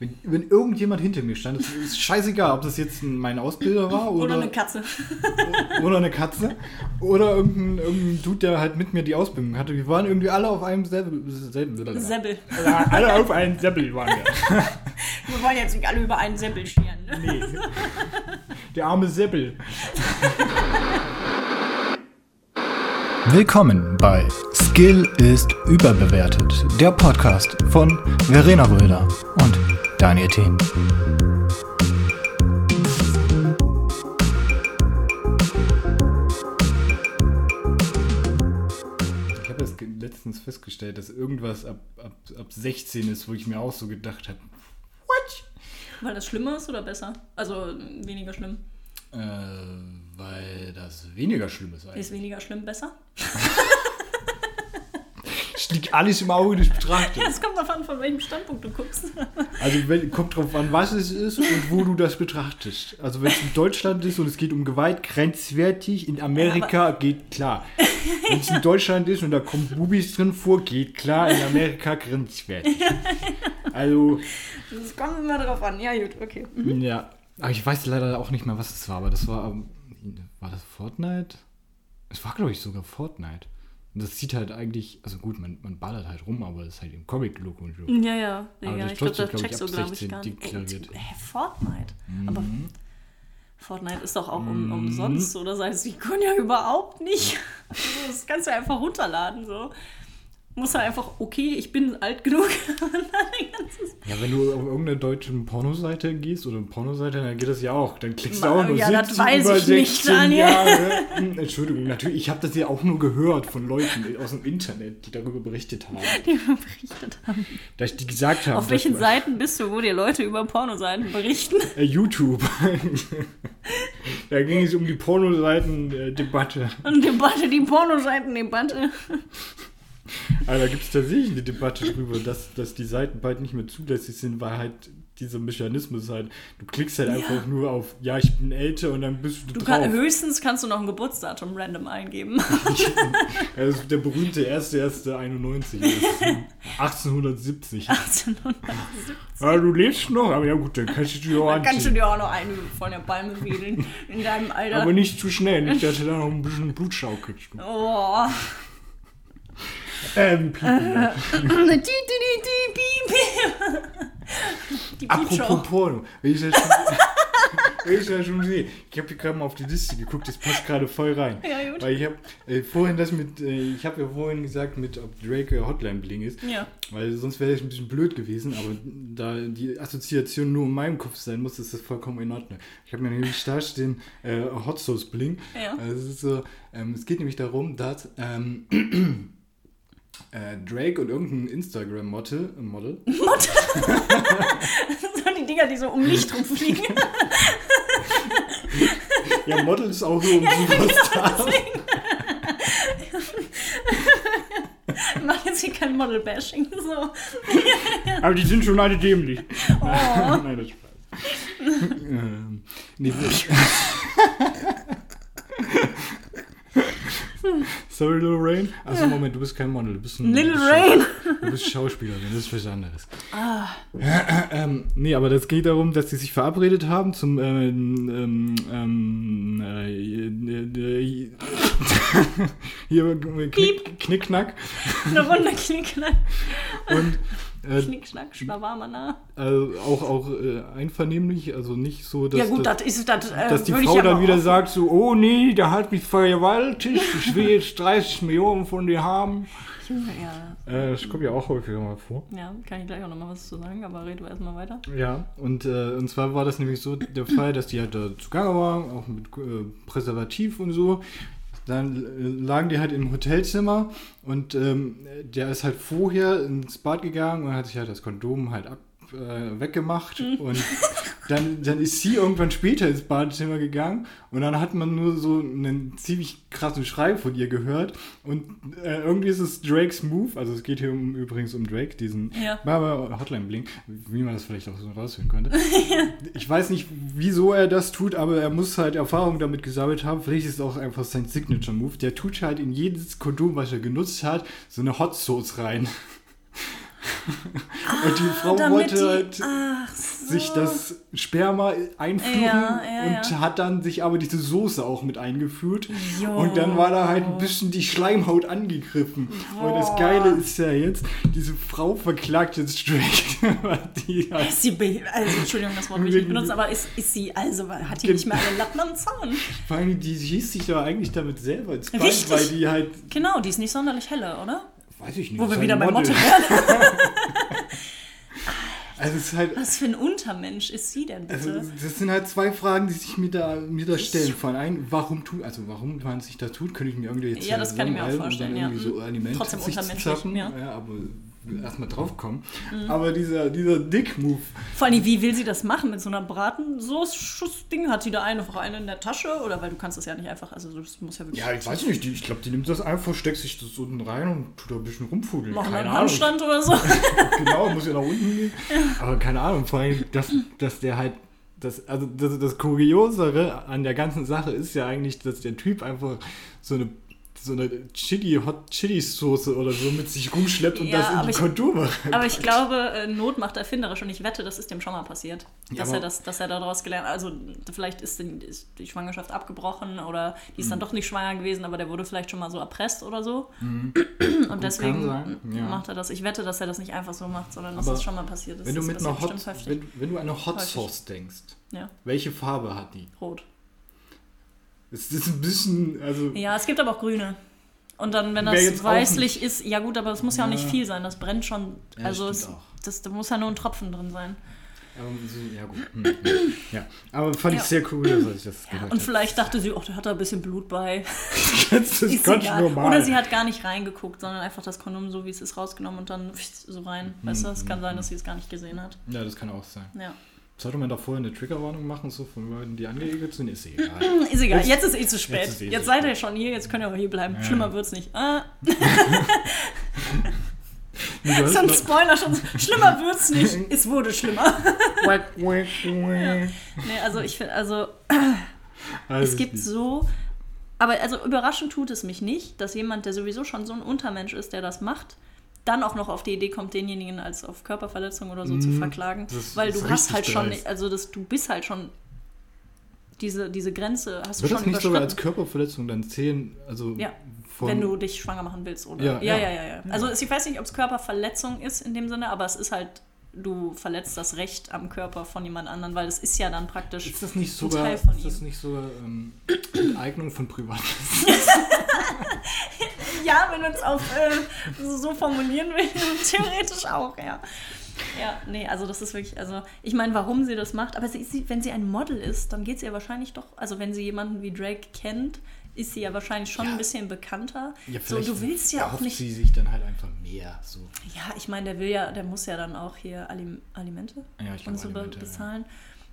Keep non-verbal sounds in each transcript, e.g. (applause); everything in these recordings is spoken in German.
Wenn, wenn irgendjemand hinter mir stand, es ist scheißegal, ob das jetzt mein Ausbilder war oder, Oder eine Katze. (laughs) oder eine Katze oder irgendein, irgendein Dude, der halt mit mir die Ausbildung hatte. Wir waren irgendwie alle auf einem selben. selben Seppel. Ja, alle auf einem Seppel waren wir. (laughs) Wir wollen jetzt nicht alle über einen Seppel scheren. Ne? Nee. Der arme Seppel. Willkommen bei Skill ist überbewertet, der Podcast von Verena Röder und Daniel Thien. Ich habe jetzt letztens festgestellt, dass irgendwas ab, ab, ab 16 ist, wo ich mir auch so gedacht habe, what? Weil das schlimmer ist oder besser? Also weniger schlimm. Äh, weil das weniger schlimm ist eigentlich. Ist weniger schlimm besser? (laughs) liegt alles im Auge des Betrachters. Ja, es kommt davon, von welchem Standpunkt du guckst. Also wenn, kommt drauf an, was es ist und wo du das betrachtest. Also wenn es in Deutschland ist und es geht um Gewalt, grenzwertig. In Amerika geht klar. Wenn es in Deutschland ist und da kommt Bubis drin vor, geht klar. In Amerika grenzwertig. Also, Es kommt immer drauf an. Ja, gut, okay. Mhm. ja. Aber ich weiß leider auch nicht mehr, was es war. Aber das war, ähm, war das Fortnite? Es war, glaube ich, sogar Fortnite. Und das sieht halt eigentlich, also gut, man, man ballert halt rum, aber das ist halt im Comic-Look und so. Ja, ja. Aber ja ich glaube, das glaub checkst du, glaube ich, 16 gar nicht. deklariert. Hä, Fortnite? Aber Mhm. Fortnite ist doch auch um, umsonst, oder? Das heißt, ich kann ja überhaupt nicht. Also, (laughs) das kannst du einfach runterladen, so. Muss halt einfach, okay, ich bin alt genug. (laughs) Ja, wenn du auf irgendeine deutsche Pornoseite gehst oder eine Pornoseite, dann geht das ja auch. Dann klickst du auch nur ja, das 17 weiß über ich nicht, 16 Daniel. Jahre. Hm, Entschuldigung, natürlich, ich habe das ja auch nur gehört von Leuten aus dem Internet, die darüber berichtet haben. (laughs) die berichtet haben. Da ich die gesagt habe. Auf welchen Seiten bist du, wo dir Leute über Pornoseiten berichten? Äh, YouTube. (laughs) da ging es um die Pornoseiten-Debatte. Und Debatte, die Pornoseiten-Debatte. Also da gibt es tatsächlich eine Debatte darüber, dass, dass die Seiten bald nicht mehr zulässig sind, weil halt dieser Mechanismus halt, du klickst halt einfach nur auf, ja, ich bin älter und dann bist du, Du drauf. kann, höchstens kannst du noch ein Geburtsdatum random eingeben. (laughs) Das ist der berühmte 1.1.91. das ist 1870. 1870. Ja, du lebst noch, aber ja gut, dann kannst du dich auch Dann kannst du dir auch noch eine von der Palme wedeln in deinem Alter. Aber nicht zu schnell, nicht, dass du da noch ein bisschen Blutschau kriegst. Oh. Ähm, ja. Die, Apropos. Porno, wenn ich das schon, (laughs) wenn ich das schon sehe, ich habe hier gerade mal auf die Liste geguckt, das passt gerade voll rein. Ja, gut. Weil ich habe äh, vorhin das mit, äh, ich habe ja vorhin gesagt, mit ob Drake äh, Hotline Bling ist. Ja. Weil sonst wäre das ein bisschen blöd gewesen, aber da die Assoziation nur in meinem Kopf sein muss, ist das vollkommen in Ordnung. Ich habe mir nämlich da stehen äh, Hot Sauce Bling. Ja. Also es, ist so, ähm, es geht nämlich darum, dass ähm, (clears throat) äh, Drake und irgendein Instagram-Model, Model, (laughs) So die Dinger, die so um Licht rumfliegen. ja Model ist auch so ein Superstar. Ich mach jetzt hier kein Model-Bashing. So. Aber die sind schon alle dämlich. Oh. Nein, das ist Spaß. ähm, nee, (laughs) (laughs) (laughs) Sorry, Little Rain. Achso, Moment, du bist kein Model, du bist ein Little du bist Rain. Du bist Schauspielerin, das ist was anderes. ähm, nee, aber das geht darum, dass sie sich verabredet haben zum ähm, ähm, ähm, äh, äh, hier Knick, Knickknack Eine Runde Knickknack. und äh, Knickschnack, Schlawamana. also auch, auch äh, einvernehmlich, also nicht so, dass, Ja gut, dass, das ist das. Äh, dass die Frau dann wieder sagt so, oh nee, der hat mich vergewaltigt, ich will jetzt (laughs) 30 Millionen von dir haben. Ja, Äh, das kommt ja auch häufiger mal vor. ja, kann ich gleich auch nochmal was zu sagen, aber red du erstmal weiter. Ja, und, äh, und zwar war das nämlich so der Fall, dass die halt da zugange waren, auch mit äh, Präservativ und so. Dann äh, lagen die halt im Hotelzimmer und ähm, der ist halt vorher ins Bad gegangen und hat sich halt das Kondom halt ab, äh, weggemacht und dann, dann ist sie irgendwann später ins Badezimmer gegangen und dann hat man nur so einen ziemlich krassen Schrei von ihr gehört und äh, irgendwie ist es Drakes Move, also es geht hier um, übrigens um Drake, diesen Ja. Baba Hotline Bling, wie man das vielleicht auch so raushören könnte. (laughs) Ich weiß nicht, wieso er das tut, aber er muss halt Erfahrung damit gesammelt haben. Vielleicht ist es auch einfach sein Signature Move. Der tut halt in jedes Kondom, was er genutzt hat, so eine Hot Sauce rein. (laughs) und die Frau damit wollte die- halt so. sich das Sperma einführen Ja, ja, und ja. hat dann sich aber diese Soße auch mit eingeführt. Jo. Und dann war da halt ein bisschen die Schleimhaut angegriffen. Und das Boah. Geile ist ja jetzt, diese Frau verklagt jetzt Drake, (laughs) die halt Ist sie also Entschuldigung, das Wort will ich nicht benutzen, aber ist, ist sie, also hat die nicht mehr alle Latten am Zaun? Vor allem, die schießt sich ja eigentlich damit selber ins Bein, weil die halt, Genau, die ist nicht sonderlich helle, oder? Weiß ich nicht. Wo wir wieder bei Motte Model. werden. (laughs) Also es ist halt, Was für ein Untermensch ist sie denn bitte? also das sind halt zwei Fragen, die sich mir da, mir da stellen. Vor allem, warum tut, also warum man sich das tut, könnte ich mir irgendwie jetzt Ja, das kann ich mir auch vorstellen, irgendwie ja. so Trotzdem untermenschlich, zappen. ja. Ja, aber erstmal drauf kommen. Aber dieser, dieser Dick-Move, Vor allem, wie will sie das machen mit so einer Bratensoße-Schuss-Ding? Hat sie da einfach eine in der Tasche? Oder weil du kannst das ja nicht einfach, also das muss ja wirklich... ja, ich weiß nicht, die, ich glaube, die nimmt das einfach, steckt sich das unten rein und tut da ein bisschen rumfudeln. Keine einen. Handstand oder so? (laughs) genau, muss ja nach unten gehen. Aber keine Ahnung, vor allem, dass, dass der halt. Das, also das, das Kuriosere an der ganzen Sache ist ja eigentlich, dass der Typ einfach so eine so eine Chili, Hot Chili Soße oder so mit sich rumschleppt und Ja, das in die ich- Kondome Aber ich reinpackt. glaube, äh, Not macht erfinderisch und ich wette, das ist dem schon mal passiert. Ja, Dass, er, das, dass er daraus gelernt hat. Also vielleicht ist die, ist die Schwangerschaft abgebrochen oder die Mhm. ist dann doch nicht schwanger gewesen, aber der wurde vielleicht schon mal so erpresst oder so. Und deswegen Mhm. ja. macht er das. Ich wette, dass er das nicht einfach so macht, sondern dass Aber das schon mal passiert ist. Wenn du mit einer Hot, wenn, wenn du an eine Hot. Sauce denkst, welche Farbe hat die? rot. Es ist ein bisschen, also Ja, es gibt aber auch grüne. Und dann, wenn das weißlich ist, ja gut, aber es muss ja auch nicht Ja. viel sein. Das brennt schon. Ja, also es, das, da muss ja nur ein Tropfen drin sein. ja gut. Hm, hm. Ja, aber fand ich Ja. sehr cool, dass ich das gehört Und habe. vielleicht dachte sie, oh, der hat da ein bisschen Blut bei. (laughs) Das ist ganz normal. Oder sie hat gar nicht reingeguckt, sondern einfach das Kondom so wie es ist rausgenommen und dann so rein. Weißt du, es kann sein, dass sie es gar nicht gesehen hat. Ja, das kann auch sein. Ja. Sollte man da vorher eine Triggerwarnung machen, so von Leuten, die angeekelt sind? Ist egal. (clears throat) Ist egal, Jetzt- jetzt ist eh zu spät. jetzt Jetzt, eh zu seid ihr schon hier, jetzt könnt ihr auch hier bleiben. Ja. Schlimmer wird's nicht. Ah, (laughs) so ein Spoiler schon. Schlimmer wird's nicht. (laughs) Es wurde schlimmer. (laughs) Wack. Nee, also ich finde, also (clears throat) Also es gibt so. Aber also überraschend tut es mich nicht, dass jemand, der sowieso schon so ein Untermensch ist, der das macht, dann auch noch auf die Idee kommt, denjenigen als auf Körperverletzung oder so zu Mhm. verklagen. Das Weil ist du hast halt schon, dreist. also das, du bist halt schon diese, diese Grenze hast du Wird schon das nicht sogar als. Körperverletzung dann zählen? Also Ja, von, wenn du dich schwanger machen willst, oder? Ja, Ja, ja. ja, ja. Also ich weiß nicht, ob es Körperverletzung ist in dem Sinne, aber es ist halt, du verletzt das Recht am Körper von jemand anderem, weil es ist ja dann praktisch. Ist das nicht ein sogar, Teil von ist das ihm. nicht sogar ähm, Enteignung von Privat? (laughs) (laughs) Ja, wenn man es auf äh, so, formulieren will, (laughs) theoretisch auch, ja. Ja, nee, also das ist wirklich, also ich meine, warum sie das macht, aber sie, sie, wenn sie ein Model ist, dann geht es ihr wahrscheinlich doch, also wenn sie jemanden wie Drake kennt, ist sie ja wahrscheinlich schon Ja. ein bisschen bekannter. Ja, so, du willst ja auch nicht. sie sich dann halt einfach mehr. So. Ja, ich meine, der will ja, der muss ja dann auch hier Alim Alimente Ja, ich und glaube, so Alimente, ja. bezahlen.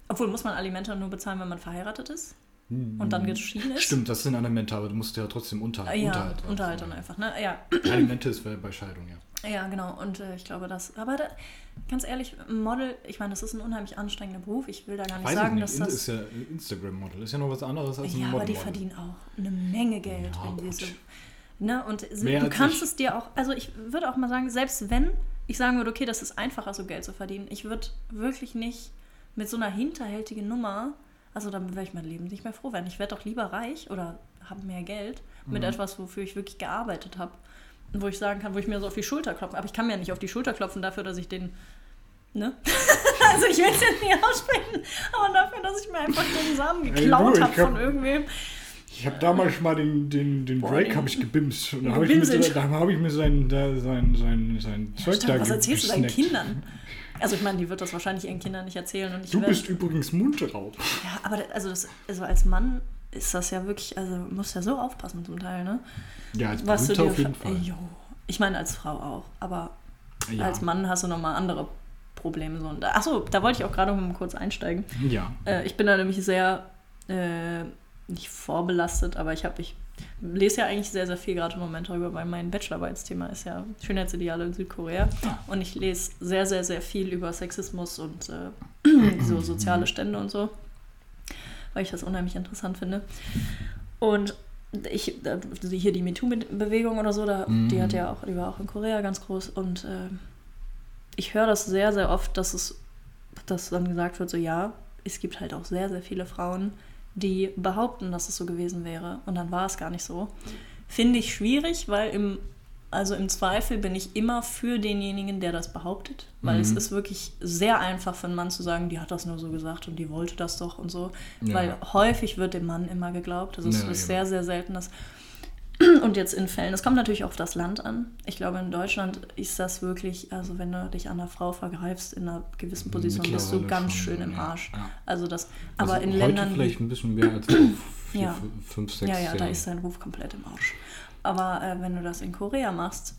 Obwohl, muss man Alimente nur bezahlen, wenn man verheiratet ist und dann geschieden ist? Hm. Stimmt, das sind Alimente, aber du musst ja trotzdem unter, Ah, Ja, Unterhalt. Unterhalt, dann einfach, ne? Ja, Alimente ist bei Scheidung, ja. Ja, genau. Und äh, ich glaube, das. Aber da, ganz ehrlich, Model, ich meine, das ist ein unheimlich anstrengender Beruf. Ich will da gar nicht Weiß sagen, dass das. ist ja Instagram-Model. Ist ja noch was anderes als ein ja, Model. aber die verdienen auch eine Menge Geld, Ja, wenn die so. Ne? Und Mehr du kannst ich. es dir auch. Also, ich würde auch mal sagen, selbst wenn ich sagen würde, okay, das ist einfacher, so Geld zu verdienen, ich würde wirklich nicht mit so einer hinterhältigen Nummer. Also, dann wäre ich mein Leben nicht mehr froh werden. Ich werde doch lieber reich oder habe mehr Geld mit Mhm. etwas, wofür ich wirklich gearbeitet habe. Und wo ich sagen kann, wo ich mir so auf die Schulter klopfe. Aber ich kann mir ja nicht auf die Schulter klopfen dafür, dass ich den. Ne? (laughs) also ich will es jetzt nicht aussprechen, aber dafür, dass ich mir einfach den Samen geklaut habe von irgendwem. Ich habe damals mal den, den, den Drake habe ich gebimst. Und da habe ich, hab ich mir sein, da, sein, sein, sein Zeug Stimmt, da was erzählst du deinen. Kindern? Also ich meine, die wird das wahrscheinlich ihren Kindern nicht erzählen. Und ich Du bist übrigens Mundraub. Ja, aber da- also, das, also als Mann ist das ja wirklich, also du musst ja so aufpassen zum Teil, ne? Ja, als Was du Berühmter dir auf jeden Fall. Jo. Ich meine als Frau auch, aber Ja. als Mann hast du nochmal andere Probleme. So. Achso, da wollte ich auch gerade mal kurz einsteigen. Ja. Äh, ich bin da nämlich sehr, äh, nicht vorbelastet, aber ich habe, ich lese ja eigentlich sehr, sehr viel gerade im Moment darüber, weil mein Bachelorarbeitsthema ist ja Schönheitsideale in Südkorea. Und ich lese sehr, sehr, sehr viel über Sexismus und äh, (clears throat) so soziale Stände und so, weil ich das unheimlich interessant finde. Und ich, hier die MeToo-Bewegung oder so, da, die hat ja auch, die war auch in Korea ganz groß und äh, ich höre das sehr, sehr oft, dass es, dass dann gesagt wird, so ja, es gibt halt auch sehr, sehr viele Frauen, die behaupten, dass es so gewesen wäre und dann war es gar nicht so. Finde ich schwierig, weil im, also im Zweifel bin ich immer für denjenigen, der das behauptet, weil mhm. es ist wirklich sehr einfach für einen Mann zu sagen, die hat das nur so gesagt und die wollte das doch und so, ja. weil häufig wird dem Mann immer geglaubt. Also es ja, ist sehr, sehr selten, dass (clears throat) und jetzt in Fällen, es kommt natürlich auf das Land an. Ich glaube, in Deutschland ist das wirklich, also wenn du dich an einer Frau vergreifst in einer gewissen Position, bist du ganz schön im Arsch. Ja. Also das, also aber in heute Ländern. vielleicht ein bisschen mehr als (clears throat) vier, ja. fünf, sechs Ja, ja, Jahren. da ist dein Ruf komplett im Arsch. Aber äh, wenn du das in Korea machst,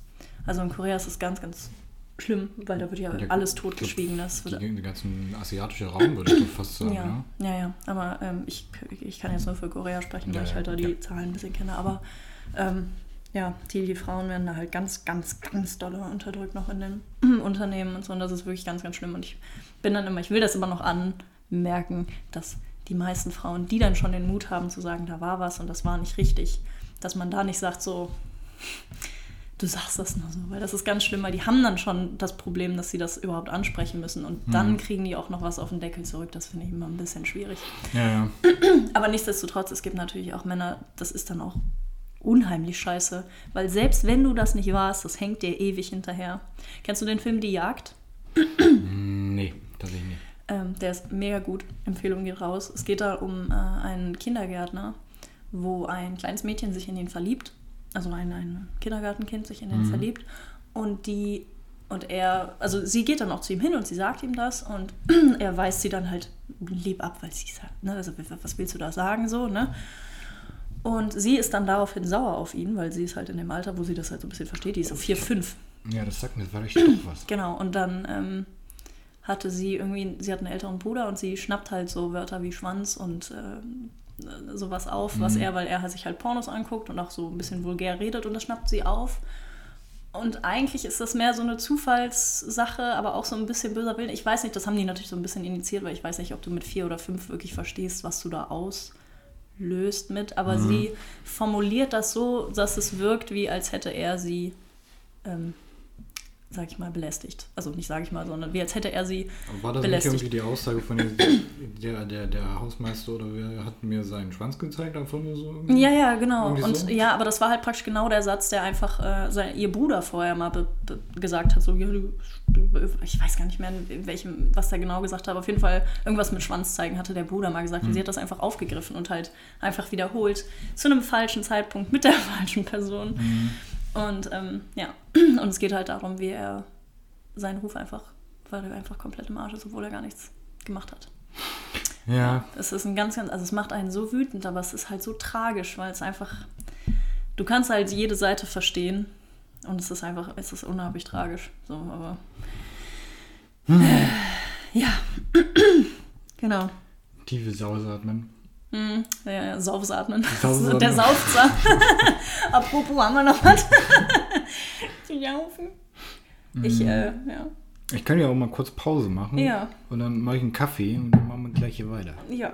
also in Korea ist es ganz, ganz schlimm, weil da wird ja, ja alles totgeschwiegen. Das wird, den ganzen asiatischen Raum würde ich fast sagen. Ja, ne? ja, ja. Aber ähm, ich, ich kann jetzt nur für Korea sprechen, weil ich halt da die Zahlen ein bisschen kenne. Aber ähm, ja, die, die Frauen werden da halt ganz, ganz, ganz doll unterdrückt noch in den (clears throat) Unternehmen und so. Und das ist wirklich ganz, ganz schlimm. Und ich bin dann immer, ich will das immer noch anmerken, dass die meisten Frauen, die dann schon den Mut haben zu sagen, da war was und das war nicht richtig, dass man da nicht sagt so, du sagst das nur so, weil das ist ganz schlimm, weil die haben dann schon das Problem, dass sie das überhaupt ansprechen müssen und mhm. dann kriegen die auch noch was auf den Deckel zurück. Das finde ich immer ein bisschen schwierig. Ja, ja. (clears throat) Aber nichtsdestotrotz, es gibt natürlich auch Männer, das ist dann auch unheimlich scheiße, weil selbst wenn du das nicht warst, das hängt dir ewig hinterher. Kennst du den Film Die Jagd? nee, tatsächlich nicht. Ähm, der ist mega gut. Empfehlung geht raus. Es geht da um äh, einen Kindergärtner, wo ein kleines Mädchen sich in ihn verliebt. Also ein, ein Kindergartenkind sich in ihn mhm. verliebt. Und die und er, also sie geht dann auch zu ihm hin und sie sagt ihm das und (clears throat) er weist sie dann halt lieb ab, weil sie sagt, ne, also was willst du da sagen so, ne? Und sie ist dann daraufhin sauer auf ihn, weil sie ist halt in dem Alter, wo sie das halt so ein bisschen versteht. Die ist so vier, fünf. Ja, das sagt mir vielleicht doch was. Genau, und dann ähm, hatte sie irgendwie, sie hat einen älteren Bruder und sie schnappt halt so Wörter wie Schwanz und äh, sowas auf, mhm. was er, weil er sich halt Pornos anguckt und auch so ein bisschen vulgär redet und das schnappt sie auf. Und eigentlich ist das mehr so eine Zufallssache, aber auch so ein bisschen böser Willen. Ich weiß nicht, das haben die natürlich so ein bisschen initiiert, weil ich weiß nicht, ob du mit vier oder fünf wirklich verstehst, was du da aus löst mit, aber mhm. sie formuliert das so, dass es wirkt, wie als hätte er sie, ähm, sag ich mal, belästigt. Also nicht sag ich mal, sondern wie als hätte er sie aber War das belästigt. nicht irgendwie die Aussage von der, der, der, der Hausmeister oder wer hat mir seinen Schwanz gezeigt? Einfach nur so? Ja, ja, genau. Und so? ja, aber das war halt praktisch genau der Satz, der einfach äh, sein, ihr Bruder vorher mal be, be, gesagt hat, so, ja, du ich weiß gar nicht mehr, in welchem, was der genau gesagt hat, auf jeden Fall irgendwas mit Schwanz zeigen hatte der Bruder mal gesagt. Mhm. Und sie hat das einfach aufgegriffen und halt einfach wiederholt zu einem falschen Zeitpunkt mit der (laughs) falschen Person. Mhm. Und ähm, ja, (clears throat) und es geht halt darum, wie er seinen Ruf einfach, weil er einfach komplett im Arsch ist, obwohl er gar nichts gemacht hat. Ja. Es ist ein ganz, ganz, also es macht einen so wütend, aber es ist halt so tragisch, weil es einfach, du kannst halt jede Seite verstehen und es ist einfach, es ist unheimlich tragisch. So, aber. Hm. Äh, ja. (clears throat) genau. Tiefes Ausatmen. Hm, ja, Saufsatmen. (laughs) Saufsatmen. Der Saufsaat. (laughs) Apropos, haben wir noch was? (laughs) Die Jaufen. Ich, hm. äh, ja. Ich kann ja auch mal kurz Pause machen. Ja. Und dann mache ich einen Kaffee und dann machen wir gleich hier weiter. Ja.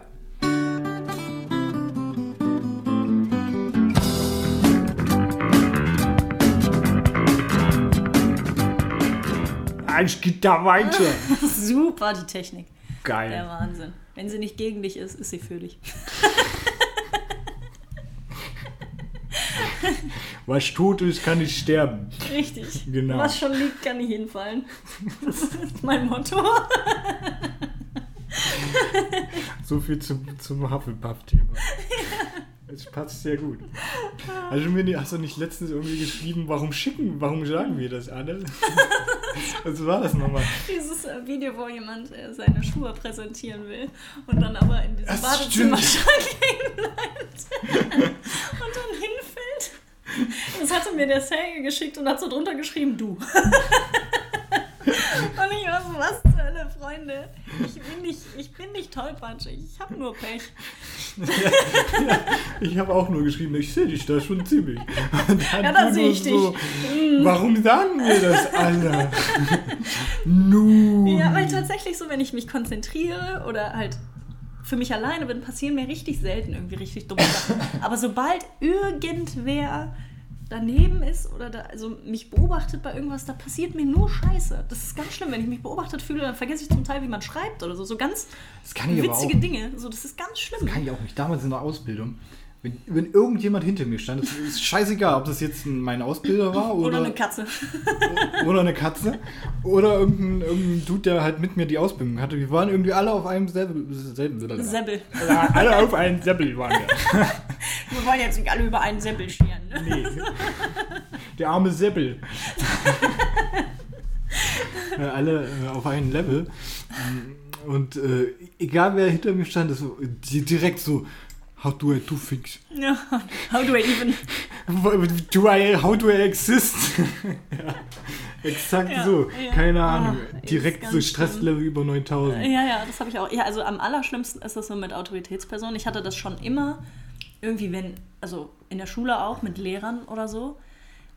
Es geht da weiter. Super, die Technik. Geil. Der Wahnsinn. Wenn sie nicht gegen dich ist, ist sie für dich. (laughs) Was tot ist, kann nicht sterben. Richtig. Genau. Was schon liegt, kann nicht hinfallen. Das ist mein Motto. (laughs) so viel zum, zum Hufflepuff-Thema. Es passt sehr gut. Also mir hast du nicht letztens irgendwie geschrieben, warum schicken, warum sagen wir das alle? (laughs) (laughs) Was war das nochmal? Dieses äh, Video, wo jemand äh, seine Schuhe präsentieren will und dann aber in diesem Badezimmerschrank (laughs) hängen bleibt und dann hinfällt. Das hatte mir der Serge geschickt und hat so drunter geschrieben, du. (laughs) Und ich war so, was Freunde? Ich bin nicht, ich bin nicht tollpatschig, ich habe nur Pech. ja, (laughs) ich habe auch nur geschrieben, ich sehe dich da schon ziemlich. (laughs) Ja, da sehe ich so, dich. Warum sagen wir das alle? (laughs) Nun. Ja, weil tatsächlich so, wenn ich mich konzentriere oder halt für mich alleine bin, passieren mir richtig selten irgendwie richtig dumme Sachen. Aber sobald irgendwer daneben ist oder da, also mich beobachtet bei irgendwas, da passiert mir nur Scheiße. Das ist ganz schlimm. Wenn ich mich beobachtet fühle, dann vergesse ich zum Teil, wie man schreibt oder so. So ganz Das kann ich aber witzige auch. Dinge. So, das ist ganz schlimm. Kann ich auch nicht. Damals in der Ausbildung, wenn, wenn irgendjemand hinter mir stand, es ist scheißegal, ob das jetzt mein Ausbilder war oder, Oder eine Katze. oder eine Katze oder irgendein, irgendein Dude, der halt mit mir die Ausbildung hatte. Wir waren irgendwie alle auf einem selben. Ja, alle auf einem Seppel waren wir. (laughs) Wir wollen jetzt nicht alle über einen Seppel scheren. Ne? Nee. Der arme Seppel. (laughs) Alle äh, auf einem Level. Und äh, egal wer hinter mir stand, ist direkt so, how do I do things? Ja. (laughs) How do I even. Do I, how do I exist? (laughs) ja, exakt Ja, so. ja. Keine Ah, Ahnung. ist Direkt so schlimm. Stresslevel über 9000. Ja, ja, das habe ich auch. Ja, also am allerschlimmsten ist das so mit Autoritätspersonen. Ich hatte das schon immer irgendwie, wenn, also in der Schule auch mit Lehrern oder so.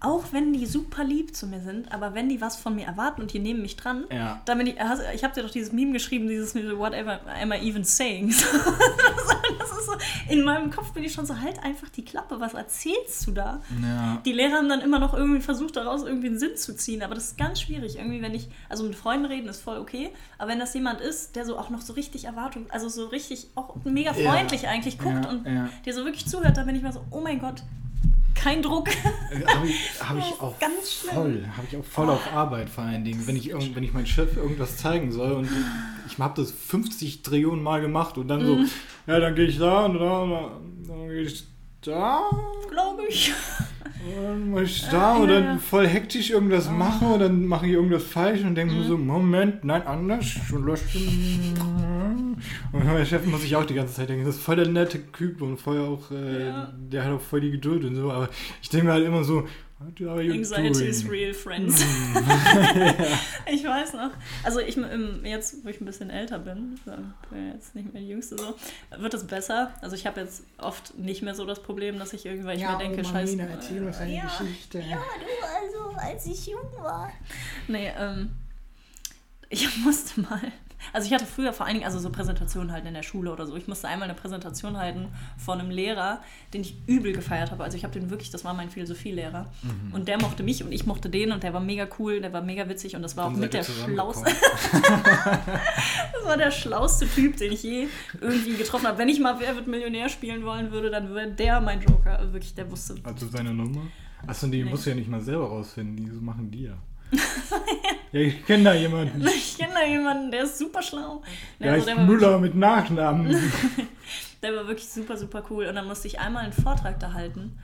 Auch wenn die super lieb zu mir sind, aber wenn die was von mir erwarten und die nehmen mich dran, Ja. dann bin ich, ich habe dir doch dieses Meme geschrieben, dieses Whatever am I even saying. (laughs) das ist so, in meinem Kopf bin ich schon so, halt einfach die Klappe, was erzählst du da? Ja. Die Lehrer haben dann immer noch irgendwie versucht, daraus irgendwie einen Sinn zu ziehen. Aber das ist ganz schwierig. Irgendwie, wenn ich, also mit Freunden reden ist voll okay. Aber wenn das jemand ist, der so auch noch so richtig Erwartung, also so richtig auch mega Ja. freundlich eigentlich guckt Ja, und ja. dir so wirklich zuhört, dann bin ich mal so, oh mein Gott, kein Druck. Habe ich, hab ich auch ganz voll, habe ich auch voll auf Arbeit vor allen Dingen. Wenn ich, wenn ich meinem Chef irgendwas zeigen soll und ich habe das 50 Trillionen Mal gemacht und dann Mhm. so, ja, dann gehe ich da und da und da, dann gehe ich da Glaube ich. und dann mache ich da Ja, und dann ja. voll hektisch irgendwas mache und dann mache ich irgendwas falsch und denke mir so, Moment, nein, anders und löscht. (laughs) Und mein Chef muss sich auch die ganze Zeit denken, das ist voll der nette Typ und voll auch, äh, Ja. der hat auch voll die Geduld und so, aber ich denke mir halt immer so, what are you Anxiety is doing? real, friends. (laughs) (laughs) ich weiß noch. Also ich jetzt, wo ich ein bisschen älter bin, bin jetzt nicht mehr die Jüngste so, wird es besser. Also ich habe jetzt oft nicht mehr so das Problem, dass ich ich mir denke, scheiße. erzähl uns eine ja, Geschichte. Ja, du, also als ich jung war. Nee, ähm, ich (laughs) musste mal. Also ich hatte früher vor allen Dingen also so Präsentationen halten in der Schule oder so. Ich musste einmal eine Präsentation halten von einem Lehrer, den ich übel gefeiert habe. Also ich habe den wirklich, das war mein Philosophielehrer. Mhm. Und der mochte mich und ich mochte den und der war mega cool, der war mega witzig und das war Dann auch mit der schlauste. (laughs) Das war der schlauste Typ, den ich je irgendwie getroffen habe. Wenn ich mal Wer wird Millionär spielen wollen würde, dann wäre der mein Joker. Also Wirklich, der wusste. Also seine Nummer? Achso, die Nee. musst du ja nicht mal selber rausfinden, die machen die ja. Ja, ich kenne da jemanden. (laughs) Ich kenne da jemanden, der ist super schlau. Der also heißt der, war Müller mit Nachnamen. wirklich, (laughs) der war wirklich super, super cool. Und dann musste ich einmal einen Vortrag da halten.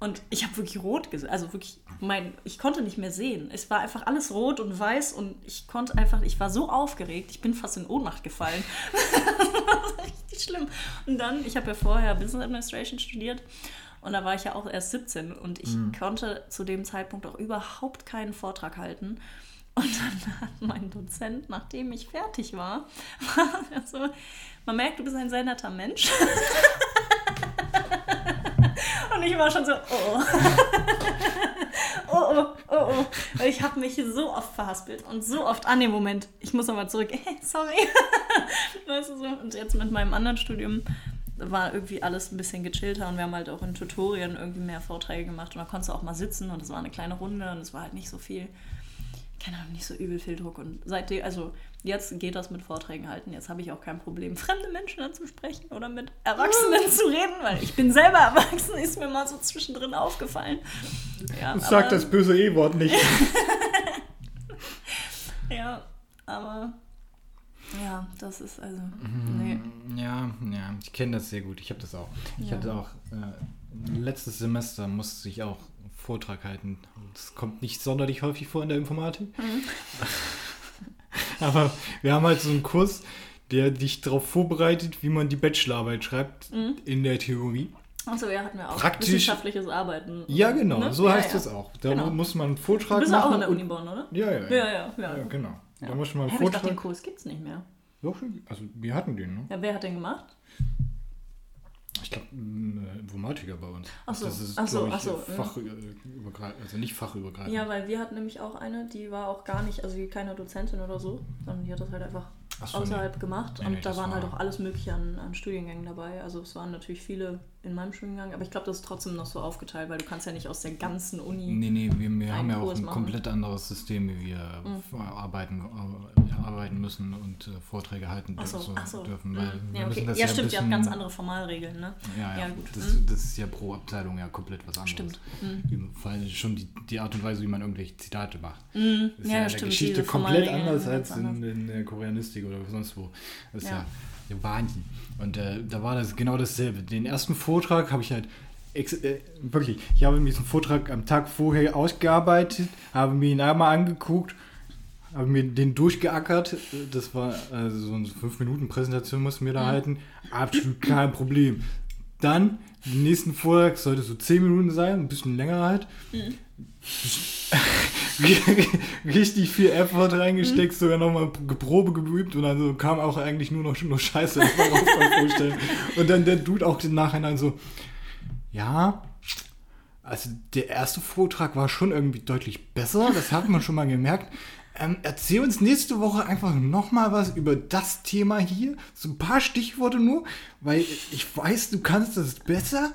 Und ich habe wirklich rot gesehen. Also wirklich, mein, ich konnte nicht mehr sehen. Es war einfach alles rot und weiß und ich konnte einfach, ich war so aufgeregt, ich bin fast in Ohnmacht gefallen. (laughs) das war richtig schlimm. Und dann, ich habe ja vorher Business Administration studiert und da war ich ja auch erst 17 und ich konnte zu dem Zeitpunkt auch überhaupt keinen Vortrag halten. Und dann (laughs) hat mein Dozent, nachdem ich fertig war, war er so, man merkt, du bist ein sehr netter Mensch. (laughs) Und ich war schon so, oh. oh, oh, oh, oh. Weil ich habe mich so oft verhaspelt und so oft an dem Moment, ich muss nochmal zurück, (laughs) hey, sorry. weißt du so? Und jetzt mit meinem anderen Studium war irgendwie alles ein bisschen gechillter und wir haben halt auch in Tutorien irgendwie mehr Vorträge gemacht und da konntest du auch mal sitzen und es war eine kleine Runde und es war halt nicht so viel, keine Ahnung, nicht so übel viel Druck und seitdem, also jetzt geht das mit Vorträgen halten, jetzt habe ich auch kein Problem, fremde Menschen anzusprechen oder mit Erwachsenen (laughs) zu reden, weil ich bin selber erwachsen, ist mir mal so zwischendrin aufgefallen. Ja, Sag das böse E-Wort nicht. (laughs) Ja, aber ja, das ist also, Mhm. nee. Ja, ja, ich kenne das sehr gut. Ich habe das auch. Ich Ja. hatte auch äh, letztes Semester musste ich auch einen Vortrag halten. Das kommt nicht sonderlich häufig vor in der Informatik. Mhm. (laughs) Aber wir haben halt so einen Kurs, der dich darauf vorbereitet, wie man die Bachelorarbeit schreibt Mhm. in der Theorie. Achso, ja, hatten wir auch. Praktisch- Wissenschaftliches Arbeiten. Ja, genau, Ne? so Ja, heißt ja. es auch. Da Genau. muss man einen Du Vortrag bist ja machen. auch an der Uni Bonn, oder? Ja, ja, ja. Ja, ja, ja. Ja, genau. Ja. Da muss man einen Hä, aber ich dachte, den Vortrag. Kurs gibt's nicht mehr. Doch, also wir hatten den, ne? Ja, wer hat den gemacht? Ich glaube, ein äh, Informatiker bei uns. Ach so, Das ist, ach so, ich, ach so, ja. fachübergreifend, also nicht fachübergreifend. Ja, weil wir hatten nämlich auch eine, die war auch gar nicht, also keine Dozentin oder so, sondern die hat das halt einfach Ach so, außerhalb gemacht. Nee, und nee, da waren halt war- auch alles Mögliche an, an Studiengängen dabei. Also es waren natürlich viele in meinem Studiengang, aber ich glaube, das ist trotzdem noch so aufgeteilt, weil du kannst ja nicht aus der ganzen Uni. Nee, nee, wir, wir haben ja auch Kurs ein machen. komplett anderes System, wie wir arbeiten, äh, arbeiten müssen und äh, Vorträge halten Ach so, so ach so. dürfen. Mhm. Weil ja, okay. ja, ein stimmt, ihr habt ganz andere Formalregeln, ne? Ja, ja, Ja, gut. Das, Mhm. das ist ja pro Abteilung ja komplett was anderes. Stimmt. Mhm. Vor allem schon die, die Art und Weise, wie man irgendwelche Zitate macht. Mhm. ist Ja, ja, in der stimmt, Geschichte komplett anders als anders. in, in der Koreanistik oder sonst wo. Das ist Ja. Wahnsinn. Und äh, da war das genau dasselbe. Den ersten Vortrag habe ich halt äh, wirklich, ich habe mir diesen Vortrag am Tag vorher ausgearbeitet, habe mir ihn einmal angeguckt, habe mir den durchgeackert. Das war also so eine 5-Minuten-Präsentation, mussten wir da halten. Absolut kein Problem. Dann, den nächsten Vortrag sollte so 10 Minuten sein, ein bisschen länger halt. (laughs) richtig viel Effort reingesteckt, sogar nochmal Probe geübt und dann so kam auch eigentlich nur noch nur Scheiße beim Vorstellen. Und dann der Dude auch im Nachhinein so, ja, also der erste Vortrag war schon irgendwie deutlich besser, das hat man schon mal gemerkt. Ähm, erzähl uns nächste Woche einfach nochmal was über das Thema hier. So ein paar Stichworte nur, weil ich weiß, du kannst das besser.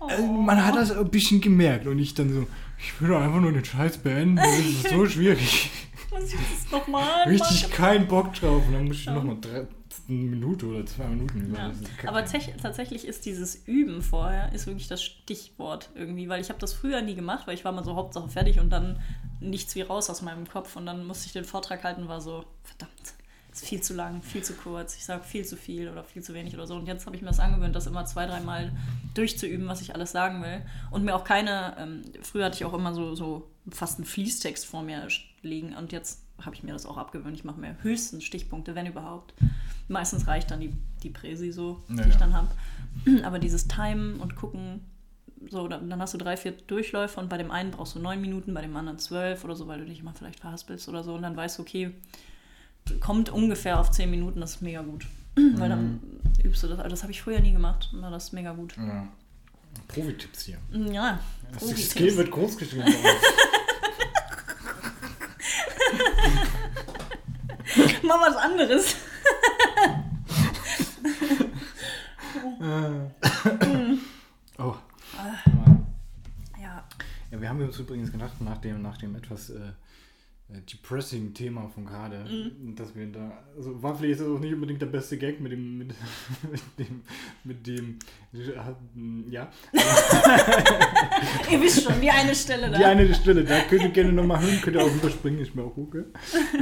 Also man hat das ein bisschen gemerkt und ich dann so, ich will doch einfach nur den Scheiß beenden, das ist so (laughs) schwierig. Muss ich das nochmal Richtig keinen Bock drauf. Und dann muss ich nochmal eine Minute oder zwei Minuten über Ja. Aber tatsächlich ist dieses Üben vorher ist wirklich das Stichwort irgendwie, weil ich habe das früher nie gemacht, weil ich war mal so Hauptsache fertig und dann nichts wie raus aus meinem Kopf. Und dann musste ich den Vortrag halten, war so verdammt, ist viel zu lang, viel zu kurz, ich sage viel zu viel oder viel zu wenig oder so und jetzt habe ich mir das angewöhnt, das immer zwei, dreimal durchzuüben, was ich alles sagen will und mir auch keine, ähm, früher hatte ich auch immer so, so fast einen Fließtext vor mir liegen und jetzt habe ich mir das auch abgewöhnt, ich mache mir höchstens Stichpunkte, wenn überhaupt. Meistens reicht dann die, die Präsi so, die Ja, ich dann habe. (clears throat) Aber dieses Timen und gucken, so, dann dann hast du drei, vier Durchläufe und bei dem einen brauchst du neun Minuten, bei dem anderen zwölf oder so, weil du dich immer vielleicht verhaspelst oder so. Und dann weißt du, okay, kommt ungefähr auf zehn Minuten, das ist mega gut. Weil dann übst du das. Also das habe ich früher nie gemacht. Und das ist mega gut. ja. Profi-Tipps hier. Ja, Das. Skill wird groß geschrieben. (laughs) Mach was anderes. oh. Ja, Ja, wir haben uns übrigens gedacht, nach dem, nach dem etwas äh, äh, depressing Thema von gerade, Mhm. dass wir da, also war vielleicht auch nicht unbedingt der beste Gag mit dem, mit, (laughs) mit dem, mit dem, ja, (laughs) ihr wisst schon, die eine Stelle da. die eine Stelle, da könnt ihr gerne nochmal hören, könnt ihr auch überspringen, ist mir auch Gurke.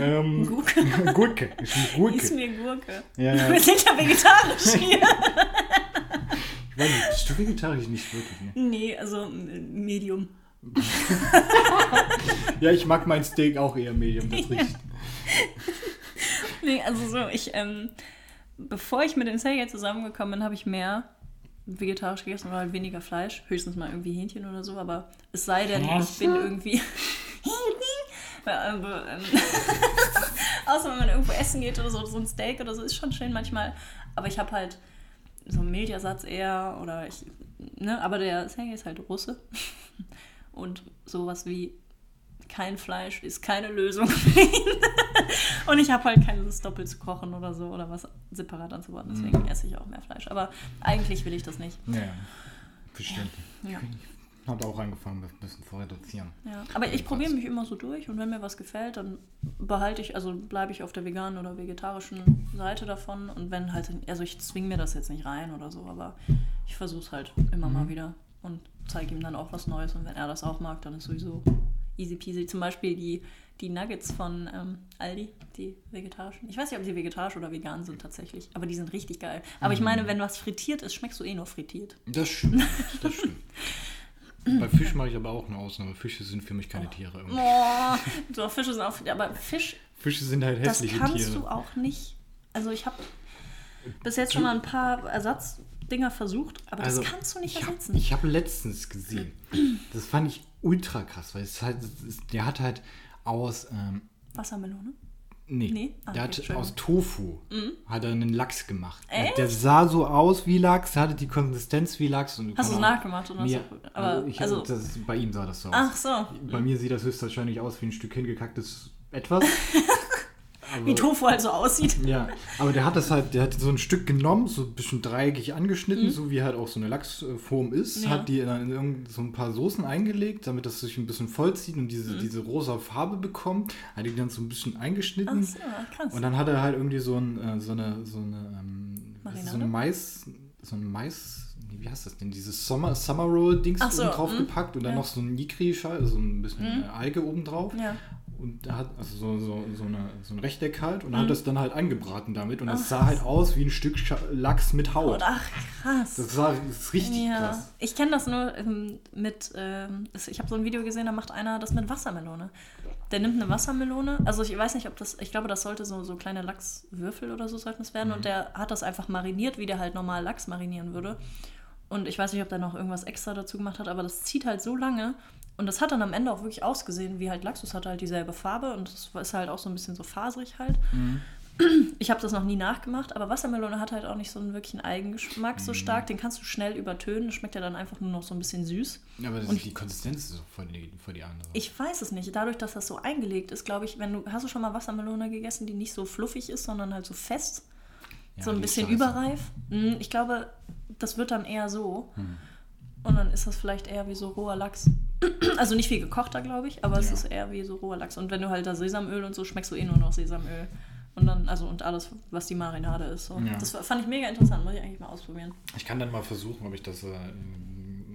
Ähm, (laughs) Gurke. Gurke, ist eine Gurke. Ist mir Gurke. Ja, ja. Wir sind ja vegetarisch hier. Ich weiß nicht, bist du vegetarisch nicht wirklich, ne? nee, also Medium. (laughs) Ja, ich mag mein Steak auch eher Medium, das richtig. (laughs) Nee, also so, ich, ähm, bevor ich mit dem Sergei zusammengekommen bin, habe ich mehr vegetarisch gegessen oder halt weniger Fleisch. Höchstens mal irgendwie Hähnchen oder so, aber es sei denn, ich bin irgendwie. (laughs) Aber, ähm, Außer wenn man irgendwo essen geht oder so, so ein Steak oder so, ist schon schön manchmal. Aber ich habe halt so einen Milchersatz eher oder ich. Ne, aber der Sergei ist halt Russe. Und sowas wie kein Fleisch ist keine Lösung für ihn. (laughs) Und ich habe halt keine Lust, doppelt zu kochen oder so oder was separat anzubauen. Deswegen esse ich auch mehr Fleisch. Aber eigentlich will ich das nicht. Ja, verständlich. Ja. Habe auch angefangen, das ein bisschen zu reduzieren. Ja. Aber ich probiere mich immer so durch und wenn mir was gefällt, dann behalte ich, also bleibe ich auf der veganen oder vegetarischen Seite davon. Und wenn halt, also ich zwinge mir das jetzt nicht rein oder so, aber ich versuche es halt immer mal wieder und zeige ihm dann auch was Neues. Und wenn er das auch mag, dann ist sowieso easy peasy. Zum Beispiel die, die Nuggets von ähm, Aldi, die vegetarischen. Ich weiß nicht, ob sie vegetarisch oder vegan sind tatsächlich, aber die sind richtig geil. Aber ich meine, wenn was frittiert ist, schmeckst du eh nur frittiert. Das stimmt. Das stimmt. (laughs) Bei Fisch mache ich aber auch eine Ausnahme. Fische sind für mich keine Tiere. irgendwie. Oh, so Fische sind auch, aber Fisch Fische sind halt Das hässliche kannst Tiere. du auch nicht. Also ich habe bis jetzt schon mal ein paar Ersatzdinger versucht, aber Also, das kannst du nicht ich hab- ersetzen. Ich habe letztens gesehen. Das fand ich ultra krass, weil es halt, es der hat halt aus, ähm, Wassermelone? nee, Nee? Ah, der okay, hat aus Tofu hat er einen Lachs gemacht. Echt? Der sah so aus wie Lachs, hatte die Konsistenz wie Lachs. Und Hast du es nachgemacht oder Mir, so? Aber also, ich, also, das, bei ihm sah das so aus. ach so. Bei mir sieht das höchstwahrscheinlich aus wie ein Stück hingekacktes etwas. (laughs) Wie Tofu halt so aussieht. Ja, aber der hat das halt, der hat so ein Stück genommen, so ein bisschen dreieckig angeschnitten, so wie halt auch so eine Lachsform ist, Mhm. Ja. hat die in, in so ein paar Soßen eingelegt, damit das sich ein bisschen vollzieht und Mhm. diese, diese rosa Farbe bekommt, hat die dann so ein bisschen eingeschnitten. So, krass. Und dann hat er halt irgendwie so, ein, äh, so eine, so eine, ähm, so eine? Mais, so ein Mais, wie heißt das denn, dieses Summer, Summer Roll Dings so, oben drauf mm, gepackt und dann ja. noch so ein Nigri, also ein bisschen äh, Alge oben drauf. Ja. Und er hat also so, so, so, eine, so ein Rechteck halt und hat das dann halt angebraten damit und das Mhm. Ach, sah halt aus wie ein Stück Lachs mit Haut. Ach, krass. Das sah das ist richtig ja, krass. ich kenne das nur ähm, mit, ähm, ich habe so ein Video gesehen, da macht einer das mit Wassermelone. Der nimmt eine Wassermelone, also ich weiß nicht, ob das, ich glaube, das sollte so, so kleine Lachswürfel oder so sollten es werden Mhm. und der hat das einfach mariniert, wie der halt normal Lachs marinieren würde. Und ich weiß nicht, ob der noch irgendwas extra dazu gemacht hat, aber das zieht halt so lange und das hat dann am Ende auch wirklich ausgesehen, wie halt Lachs, es hatte halt dieselbe Farbe und es ist halt auch so ein bisschen so faserig halt. Ich habe das noch nie nachgemacht, aber Wassermelone hat halt auch nicht so einen wirklichen Eigengeschmack Mhm. so stark. Den kannst du schnell übertönen. Das schmeckt ja dann einfach nur noch so ein bisschen süß. Ja, aber das Und die Konsistenz ist so voll die, voll die andere. Ich weiß es nicht. Dadurch, dass das so eingelegt ist, glaube ich, wenn du. Hast du schon mal Wassermelone gegessen, die nicht so fluffig ist, sondern halt so fest? Ja, so ein bisschen überreif? Mm, Ich glaube, das wird dann eher so. Hm. Und dann ist das vielleicht eher wie so roher Lachs. Also nicht wie gekochter, glaube ich, aber es Ja. ist eher wie so roher Lachs. Und wenn du halt da Sesamöl und so schmeckst du eh nur noch Sesamöl. Und dann, also und alles, was die Marinade ist. So. Ja. Das fand ich mega interessant, muss ich eigentlich mal ausprobieren. Ich kann dann mal versuchen, ob ich das äh,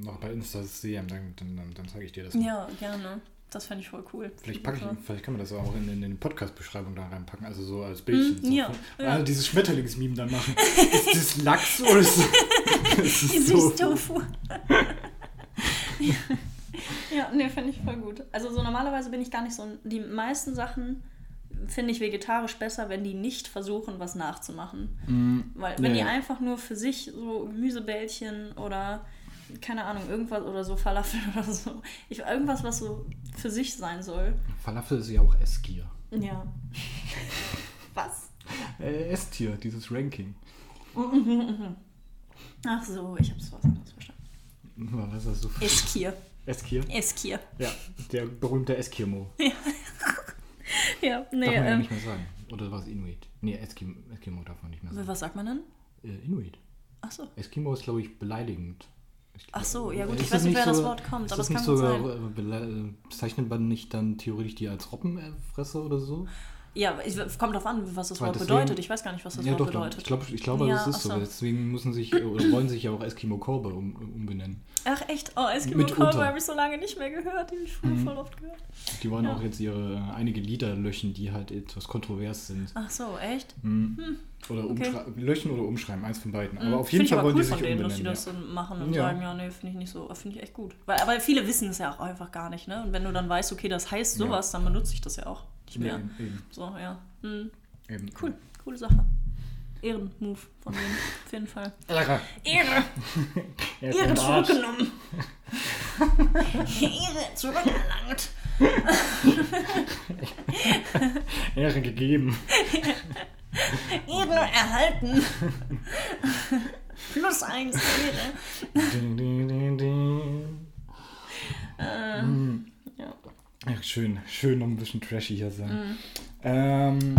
noch bei Insta sehe, dann, dann, dann, zeige ich dir das. mal. Ja, gerne. Das fände ich voll cool. Vielleicht, packe ich, vielleicht kann man das auch in, in, in die Podcast-Beschreibung da reinpacken, also so als Bildchen. Hm, so ja, ja. Also dieses Schmetterlingsmeme dann machen. ist das Lachs oder ist das, (laughs) ist das so? Süßtofu. (laughs) ja, nee, finde ich voll gut. Also so normalerweise bin ich gar nicht so. Die meisten Sachen finde ich vegetarisch besser, wenn die nicht versuchen, was nachzumachen. Mm, Weil wenn ja, die ja. einfach nur für sich so Gemüsebällchen oder keine Ahnung, irgendwas oder so Falafel (laughs) oder so. Ich, irgendwas, was so für sich sein soll. Falafel ist ja auch S-Tier. Ja. (laughs) was? Äh, S-Tier, dieses Ranking. (laughs) Ach so, ich hab's was anderes verstanden. Was das so? Eskier. S-Tier? Eskier. Ja, der berühmte Eskimo. Ja, nee, Darf man ja ähm, nicht mehr sagen. Oder war es Inuit? Nee, Eskimo, Eskimo darf man nicht mehr sagen. was sagt man denn? Äh, Inuit. Ach so. Eskimo ist, glaube ich, beleidigend. Ich Ach so, ja gut, Ist ich weiß nicht, das wer das Wort kommt, ist aber es nicht kann gut sogar, sein. äh, äh, Bezeichnet man nicht dann theoretisch die als Robbenfresser oder so? Ja, ich, kommt drauf an, was das Wort deswegen- bedeutet. Ich weiß gar nicht, was das ja, Wort doch, doch. bedeutet. Ich glaube, ich glaube Ja, das ist so. so. Deswegen müssen sich äh, oder wollen sich ja auch Eskimo Korbe um, umbenennen. Ach echt? Oh, Eskimo Mitunter. Cowboy habe ich so lange nicht mehr gehört. Die habe ich früher Mhm. voll oft gehört. Die wollen Ja. auch jetzt ihre äh, einige Lieder löschen, die halt etwas kontrovers sind. Ach so, echt? Mhm. Oder okay. löschen oder umschreiben, eins von beiden. Aber Mhm. auf jeden Fall wollen cool die sich von denen, umbenennen. dass die das ja. so machen und sagen, ja, nee, finde ich nicht so, finde ich echt gut. Weil, aber viele wissen es ja auch einfach gar nicht, ne? Und wenn du dann weißt, okay, das heißt sowas, dann benutze ich das ja auch nicht mehr. eben, eben, So, ja. Mhm. eben. Cool, coole Sache. Ehrenmove von denen, auf jeden Fall. (laughs) Ehre. (laughs) Ehre! Zurückgenommen. (laughs) Ehre zurückerlangt. Ehre gegeben. Ehre erhalten. Plus eins Ehre. Ding, ding, ding, ding. Äh, Mhm. Ja. Ach, schön, schön noch ein bisschen trashy hier sein. Mhm. Ähm,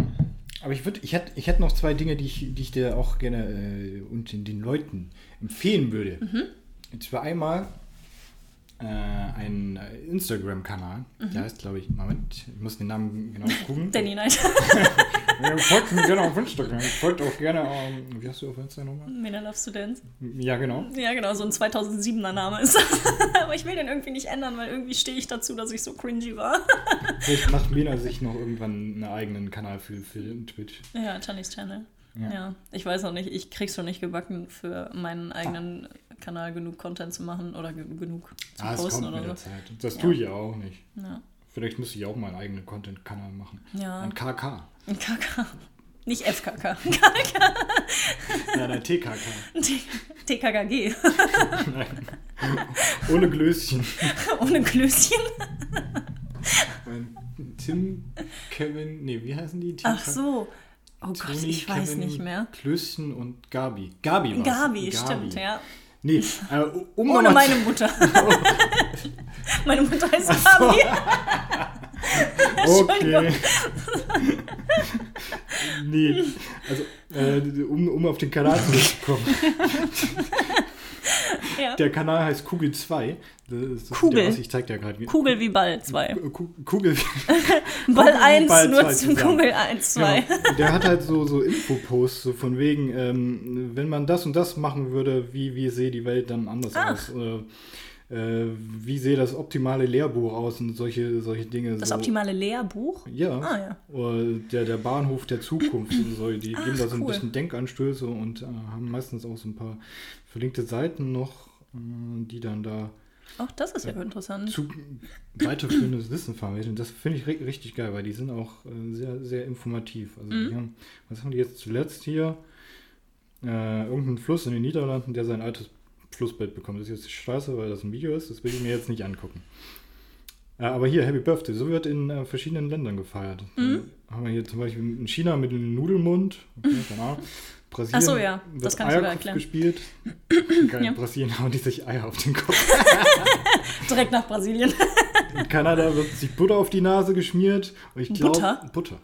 aber ich würde, ich hätte, ich hätte noch zwei Dinge, die ich, die ich dir auch gerne äh, und den, den Leuten empfehlen würde. Mhm. Und zwar einmal äh, ein Instagram-Kanal, der heißt, glaube ich, Moment, ich muss den Namen genau gucken. (laughs) Danny Knight. (laughs) Folgt mir gerne auf Instagram. (laughs) Folgt auch gerne, ähm, wie hast du auf Instagram nochmal? Mena Love Students. Ja, genau. Ja, genau, so ein 2007er Name ist das. Aber ich will den irgendwie nicht ändern, weil irgendwie stehe ich dazu, dass ich so cringy war. Vielleicht macht Mena sich noch irgendwann einen eigenen Kanal für, für Twitch. Ja, Tannys Channel. Ja. Ja. ich weiß noch nicht, ich krieg's schon nicht gebacken, für meinen eigenen Kanal genug Content zu machen oder ge genug zu Ah, posten oder der so. Zeit. Das Ja. tue ich ja auch nicht. Ja. Vielleicht müsste ich auch mal einen eigenen Content-Kanal machen. Ja. Ein KK. Ein KK. Nicht FKK. Ja, ein TKK. TKKG. Nein. (laughs) Ohne Glöschen. (laughs) Ohne Klößchen. Mein Tim, Kevin, nee, wie heißen die? Tim, Ach so. Oh Gott, Toni, ich weiß Kevin, nicht mehr. Klößchen und Gabi. Gabi war's. Gabi, stimmt, ja. Nee, äh, um Ohne meine Mutter. (laughs) meine Mutter heißt Gabi. (laughs) Okay. Nee, also äh, um, um auf den Kanal zurückzukommen. (laughs) (laughs) Ja. Der Kanal heißt Kugel 2. Das, das Kugel. Ich zeig dir gerade. Kugel wie Ball 2. Ku- Kugel. (laughs) Ball 1 Ball nur zwei zum. Kugel 1, 2. Genau. Der hat halt so, so Infoposts, so von wegen, ähm, wenn man das und das machen würde, wie, wie sehe die Welt dann anders Ach. aus? Oder äh, wie sehe das optimale Lehrbuch aus und solche, solche Dinge. Das so. optimale Lehrbuch? Ja. Ah, ja. Oder der, der Bahnhof der Zukunft und so. Die Ach, geben da so ein cool. bisschen Denkanstöße und äh, haben meistens auch so ein paar verlinkte Seiten noch, äh, die dann da Ach, das ist ja interessant. zu weiterführendes Wissen vermitteln. Das finde ich ri richtig geil, weil die sind auch äh, sehr, sehr informativ. Also Mhm. haben, was haben die jetzt zuletzt hier? Äh, irgendein Fluss in den Niederlanden, der sein altes Flussbett bekommt. Das ist jetzt scheiße, weil das ein Video ist. Das will ich mir jetzt nicht angucken. Äh, aber hier, Happy Birthday. So wird in äh, verschiedenen Ländern gefeiert. Mhm. Äh, haben wir hier zum Beispiel in China mit dem Nudelmund. Okay. (laughs) Brasilien Ach so, ja. wird Das kann ich sogar erklären. gespielt. Geil, Ja. in Brasilien hauen die sich Eier auf den Kopf. (laughs) Direkt nach Brasilien. In Kanada wird sich Butter auf die Nase geschmiert. Und ich glaub, Butter? Butter.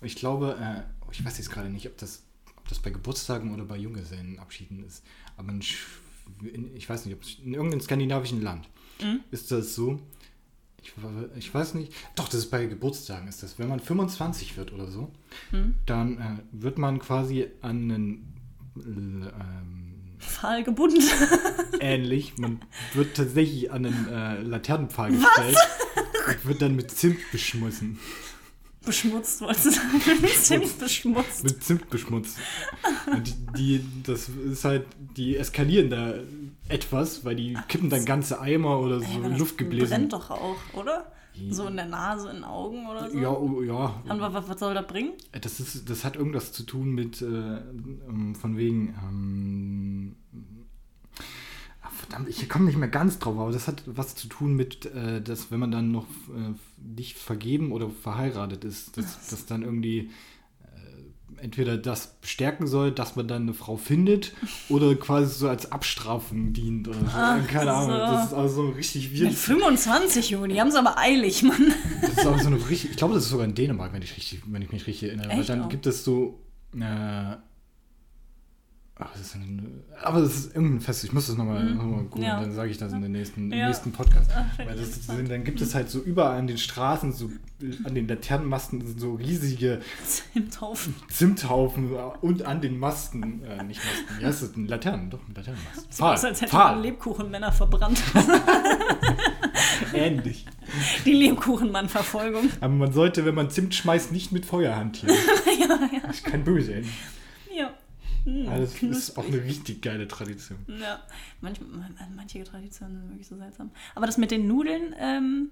Und ich glaube, äh, ich weiß jetzt gerade nicht, ob das, ob das bei Geburtstagen oder bei Junggesellenabschieden ist. Aber in, ich weiß nicht, ob es in irgendeinem skandinavischen Land Mhm. ist das so. Ich, ich weiß nicht. Doch, das ist bei Geburtstagen ist das. Wenn man 25 wird oder so, Mhm. dann äh, wird man quasi an einen ähm, Pfahl gebunden. (laughs) ähnlich. Man wird tatsächlich an einen äh, Laternenpfahl gestellt und wird dann mit Zimt beschmissen. Beschmutzt, wolltest du sagen. Zimt beschmutzt. Mit Zimt beschmutzt. Und die, die, das ist halt, die eskalieren da etwas, weil die kippen dann ganze Eimer oder so Ey, aber das brennt doch auch, oder? So in der Nase, in den Augen oder so. Ja, oh, ja. Und wa- wa- was soll das bringen? Das, ist, das hat irgendwas zu tun mit, äh, ähm, von wegen, ähm, ah, verdammt, ich komme nicht mehr ganz drauf, aber das hat was zu tun mit, äh, dass wenn man dann noch äh, nicht vergeben oder verheiratet ist, dass (laughs) das dann irgendwie äh, entweder das bestärken soll, dass man dann eine Frau findet oder quasi so als Abstrafung dient oder so. Ach Keine Ahnung, so. das ist also so richtig Mit weird. 25, Junge, die haben es aber eilig, Mann. Das ist aber so eine richtig, ich glaube, das ist sogar in Dänemark, wenn ich, richtig, wenn ich mich richtig erinnere. Echt? dann Oh. gibt es so. Äh, ach, ist ein, aber das ist irgendein Fest. Ich muss das nochmal noch mal googeln, Mhm. Ja. dann sage ich das in den nächsten, im Ja. nächsten Podcast. Ach, Weil das sind, dann gibt es halt so überall an den Straßen, so an den Laternenmasten sind so riesige Zimthaufen. Zimthaufen und an den Masten, äh, nicht Masten, wie heißt das? denn? Laternen, doch, Laternenmasten. So aus, als hätte Pfahl. man Lebkuchenmänner verbrannt. (laughs) Ähnlich. Die Lebkuchenmann-Verfolgung. Aber man sollte, wenn man Zimt schmeißt, nicht mit Feuer hantieren. (laughs) Das ist kein Böse. Ja. Hm, das ist auch eine richtig geile Tradition. Ja, manch, manche Traditionen sind wirklich so seltsam. Aber das mit den Nudeln, ähm,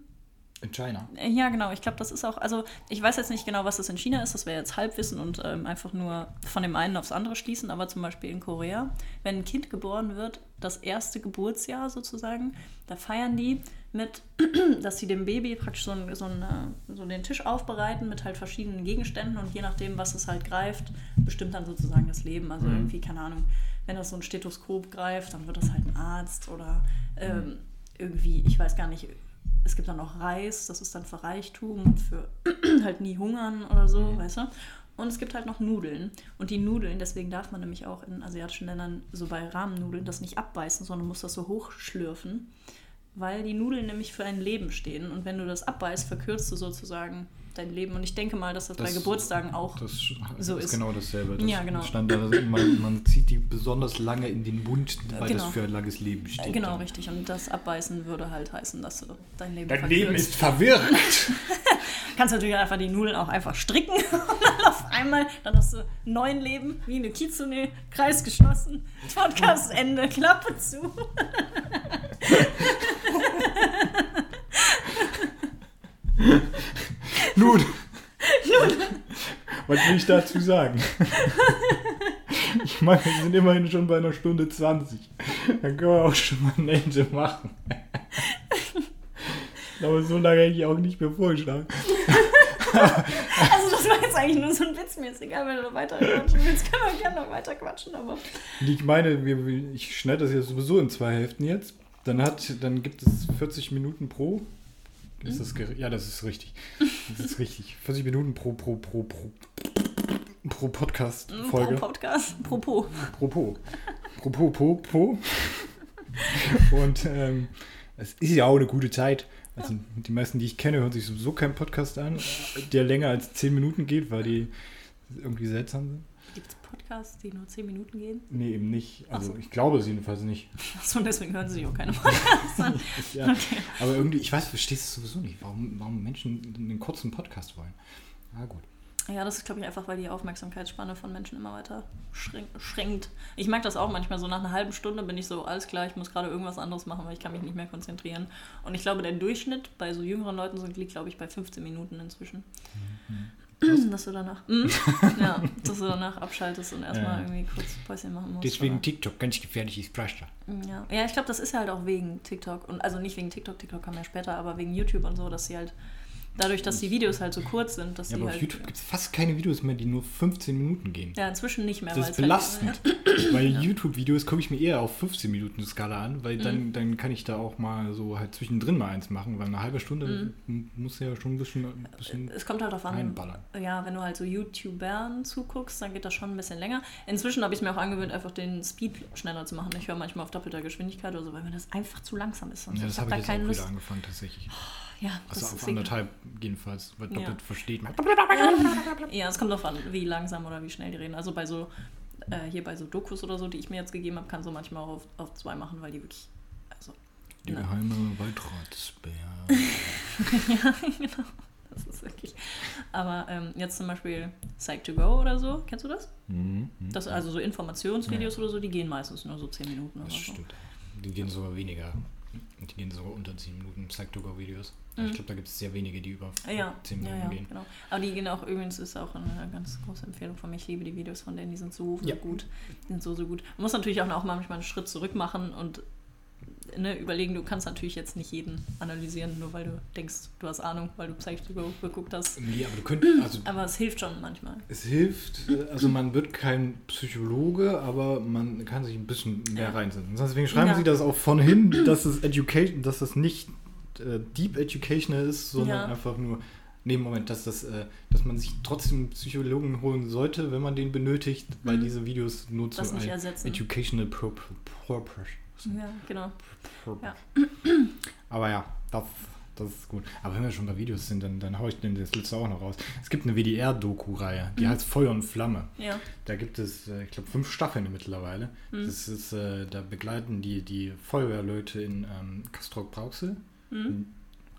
In China. äh, ja genau, ich glaube, das ist auch, also ich weiß jetzt nicht genau, was das in China ist, das wäre jetzt Halbwissen und ähm, einfach nur von dem einen aufs andere schließen, aber zum Beispiel in Korea, wenn ein Kind geboren wird, das erste Geburtsjahr sozusagen, da feiern die mit, (clears throat) dass sie dem Baby praktisch so, ein, so, eine, so den Tisch aufbereiten mit halt verschiedenen Gegenständen und je nachdem, was es halt greift, bestimmt dann sozusagen das Leben. Also irgendwie, keine Ahnung, wenn das so ein Stethoskop greift, dann wird das halt ein Arzt oder ähm, irgendwie, ich weiß gar nicht, es gibt dann noch Reis, das ist dann für Reichtum und für (clears throat) halt nie hungern oder so, weißt du? Und es gibt halt noch Nudeln. Und die Nudeln, deswegen darf man nämlich auch in asiatischen Ländern so bei Rahmennudeln das nicht abbeißen, sondern muss das so hochschlürfen, weil die Nudeln nämlich für ein Leben stehen. Und wenn du das abbeißt, verkürzt du sozusagen dein Leben. Und ich denke mal, dass das, bei Das- Geburtstagen auch Das So ist, ist. genau dasselbe. Das Ja, genau. Stand man, man zieht die besonders lange in den Mund, weil Genau. das für ein langes Leben steht. Genau, dann. richtig. Und das Abbeißen würde halt heißen, dass du dein Leben Dein verkürzt. Leben ist verwirrt. (laughs) Kannst natürlich einfach die Nudeln auch einfach stricken (laughs) und dann auf einmal, dann hast du neun Leben, wie eine Kitsune, Kreis geschlossen, Podcast Ende, Klappe zu. Nun. Was will ich dazu sagen? Ich meine, wir sind immerhin schon bei einer Stunde 20. Dann können wir auch schon mal ein Ende machen. Aber so lange hätte ich auch nicht mehr vorgeschlagen. (laughs) Also das war jetzt eigentlich nur so ein Witz, mir ist egal, wenn du noch weiter quatschen willst, können wir gerne noch weiter quatschen, aber ich meine, wir, ich schneide das jetzt sowieso in zwei Hälften jetzt. Dann, hat, dann gibt es 40 Minuten pro. Ist das ja, das ist richtig. Das ist richtig. 40 Minuten pro, pro, pro, pro, pro Podcast Pro. Podcast. Propos. Propos. Propos, po, po. Und ähm, es ist ja auch eine gute Zeit. Also die meisten, die ich kenne, hören sich sowieso keinen Podcast an, der länger als 10 Minuten geht, weil die irgendwie seltsam sind. Gibt es Podcasts, die nur 10 Minuten gehen? Nee, eben nicht. Also so. ich glaube es jedenfalls nicht. Achso, und deswegen hören sie auch keine Podcasts an. (laughs) Ja. (laughs) Aber irgendwie, ich weiß, verstehst es sowieso nicht, warum, warum Menschen einen kurzen Podcast wollen. Na gut. Ja, das ist, glaube ich, einfach, weil die Aufmerksamkeitsspanne von Menschen immer weiter schränk- schränkt. Ich merke das auch manchmal so, nach einer halben Stunde bin ich so, alles klar, ich muss gerade irgendwas anderes machen, weil ich kann mich nicht mehr konzentrieren. Und ich glaube, der Durchschnitt bei so jüngeren Leuten liegt, glaube ich, bei 15 Minuten inzwischen. Dass du danach, Mhm. (laughs) ja, (laughs) dass du danach abschaltest und erstmal Ja. irgendwie kurz Päuschen machen musst. Deswegen oder- TikTok, ganz gefährliches Pflaster. ja, ja ich glaube, das ist halt auch wegen TikTok. Und also nicht wegen TikTok, TikTok kam ja später, aber wegen YouTube und so, dass sie halt, dadurch, dass die Videos halt so kurz sind, dass Ja, die aber auf halt. YouTube gibt es fast keine Videos mehr, die nur 15 Minuten gehen. Ja, inzwischen nicht mehr. Das ist es belastend. (laughs) Halt, Weil YouTube-Videos gucke ich mir eher auf 15 Minuten Skala an, weil Mhm. dann, dann kann ich da auch mal so halt zwischendrin mal eins machen, weil eine halbe Stunde Mhm. muss ja schon ein bisschen, ein bisschen es kommt halt darauf an. Ja, wenn du halt so YouTubern zuguckst, dann geht das schon ein bisschen länger. Inzwischen habe ich es mir auch angewöhnt, einfach den Speed schneller zu machen. Ich höre manchmal auf doppelter Geschwindigkeit oder so, weil mir das einfach zu langsam ist. Und Ja, das hab habe da ich jetzt keine auch Lust. wieder angefangen tatsächlich. Ja, das Also auf anderthalb jedenfalls, weil doppelt Ja. versteht man. (laughs) Ja, es kommt darauf an, wie langsam oder wie schnell die reden. Also bei so, äh, hier bei so Dokus oder so, die ich mir jetzt gegeben habe, kann so manchmal auch auf, auf zwei machen, weil die wirklich, also, Die Ja. geheime Waldratsbär. (laughs) ja, genau. Das ist wirklich. Aber ähm, jetzt zum Beispiel Psych to Go oder so, kennst du das? Mhm. Das also so Informationsvideos oder so, die gehen meistens nur so 10 Minuten oder Das so. stimmt. Die gehen sogar weniger. Die gehen sogar unter 10 Minuten Psych-Videos. Mhm. Ich glaube, da gibt es sehr wenige, die über Ja, 10 ja, Minuten ja, gehen. genau. Aber die gehen auch übrigens, ist auch eine ganz große Empfehlung von mir. Ich liebe die Videos von denen, die sind so, so Ja. gut. Die sind so, so gut. Man muss natürlich auch, auch manchmal einen Schritt zurück machen und ne, überlegen, du kannst natürlich jetzt nicht jeden analysieren, nur weil du denkst, du hast Ahnung, weil du Psych to Go geguckt hast. Nee, aber du könntest, also (clears throat) Aber es hilft schon manchmal. es hilft, äh, also man wird kein Psychologe, aber man kann sich ein bisschen mehr Ja. reinsetzen. Deswegen schreiben Ja. sie das auch von hin, dass es Education, dass es nicht äh, Deep Educational ist, sondern Ja. einfach nur, nee, Moment, dass, das, äh, dass man sich trotzdem einen Psychologen holen sollte, wenn man den benötigt, weil Mhm. diese Videos nur Das zu einem. Educational Purpose. purpose. Ja, genau. Ja. (clears throat) Aber ja, das, das ist gut. Aber wenn wir schon bei Videos sind, dann, dann haue ich den das letzte auch noch raus. Es gibt eine WDR-Doku-Reihe, die Mhm. heißt Feuer und Flamme. Ja. Da gibt es, äh, ich glaube, fünf Staffeln mittlerweile. Mhm. Das ist, äh, da begleiten die, die Feuerwehrleute in ähm, Castrop-Rauxel. Mhm.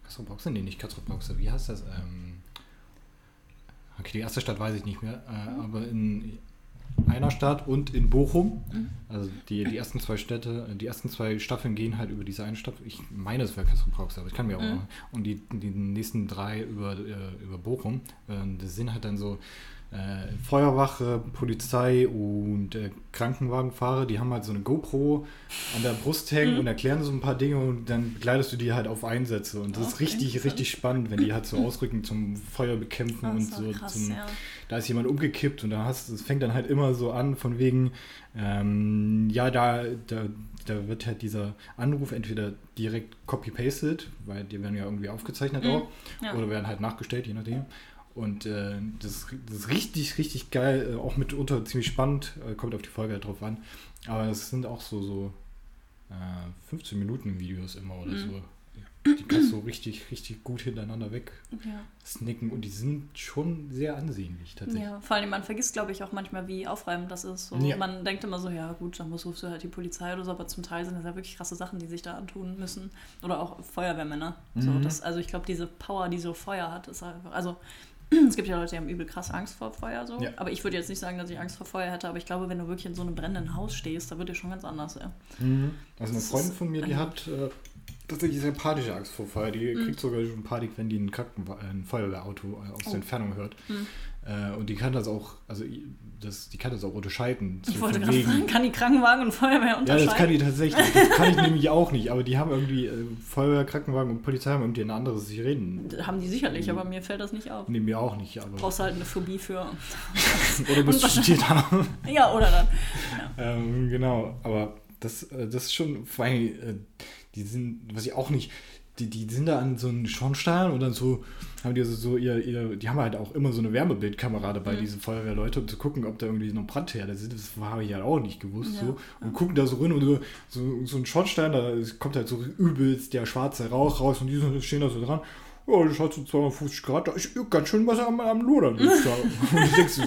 Castrop-Rauxel? Nee, nicht Castrop-Rauxel. Wie heißt das? Ähm, okay, die erste Stadt weiß ich nicht mehr. Äh, Mhm. aber in einer Stadt und in Bochum. Mhm. Also die, die ersten zwei Städte, die ersten zwei Staffeln gehen halt über diese eine Stadt. Ich meine, es wäre Castrop-Rauxel, aber ich kann mir auch Mhm. Und die, die nächsten drei über, äh, über Bochum. Äh, das sind halt dann so äh, Feuerwache, Polizei und äh, Krankenwagenfahrer, die haben halt so eine GoPro an der Brust hängen Mhm. und erklären so ein paar Dinge und dann begleitest du die halt auf Einsätze. Und das Oh, ist richtig, richtig spannend, wenn die halt so ausrücken zum Feuer bekämpfen und so, so krass, zum, ja. da ist jemand umgekippt und da hast es fängt dann halt immer so an von wegen ähm, ja da, da da wird halt dieser Anruf entweder direkt copy-pasted, weil die werden ja irgendwie aufgezeichnet Mhm, auch, ja. oder werden halt nachgestellt, je nachdem. Und äh, das, ist- das ist richtig, richtig geil, äh, auch mitunter ziemlich spannend, äh, kommt auf die Folge halt drauf an. Aber es sind auch so, so äh, 15 Minuten Videos immer oder Mhm. so. Die kannst du richtig, richtig gut hintereinander weg Ja. snacken und die sind schon sehr ansehnlich tatsächlich. Ja, vor allem man vergisst, glaube ich, auch manchmal, wie aufreibend das ist. So, Ja. Man denkt immer so, ja gut, dann muss rufst du halt die Polizei oder so, aber zum Teil sind das ja wirklich krasse Sachen, die sich da antun müssen. Oder auch Feuerwehrmänner. So, Mhm. das, also ich glaube, diese Power, die so Feuer hat, ist einfach. Also (clears throat) es gibt ja Leute, die haben übel krass Angst vor Feuer so. Ja. Aber ich würde jetzt nicht sagen, dass ich Angst vor Feuer hätte, aber ich glaube, wenn du wirklich in so einem brennenden Haus stehst, da wird dir schon ganz anders, ja. Mhm. Also eine Freundin von mir, die hat äh, tatsächlich sehr panische Angst vor Feuer. Die Mhm. kriegt sogar schon Panik, wenn die ein, Krankenwa äh, ein Feuerwehrauto äh, aus Oh. der Entfernung hört. Mhm. Äh, und die kann das auch, also das, die kann das auch unterscheiden. Ich wollte gerade fragen, kann die Krankenwagen und Feuerwehr Ja, unterscheiden? das kann die tatsächlich. Das kann ich (laughs) nämlich auch nicht. Aber die haben irgendwie, äh, Feuerwehr, Krankenwagen und Polizei haben irgendwie ein anderes sich reden. Haben die sicherlich, aber mir fällt das nicht auf. Nee, mir auch nicht. Aber Brauchst halt eine Phobie für. (laughs) oder musst du studiert haben. (laughs) Ja, oder dann. Ähm, genau, aber das, äh, das ist schon, vor allem, äh, die sind, was ich auch nicht, die, die sind da an so einem Schornstein und dann so haben die also so ihr, ihr, die haben halt auch immer so eine Wärmebildkamera dabei, diese Feuerwehrleute, um zu gucken, ob da irgendwie noch Brandherde sind. Das habe ich halt auch nicht gewusst. Ja, so. Und gucken da so rein und so, so, so ein Schornstein, da kommt halt so übelst der schwarze Rauch raus und die stehen da so dran. Ja, das hat so 250 Grad, da ist ganz schön was am, am Lodern. (laughs) Und ich denkst so,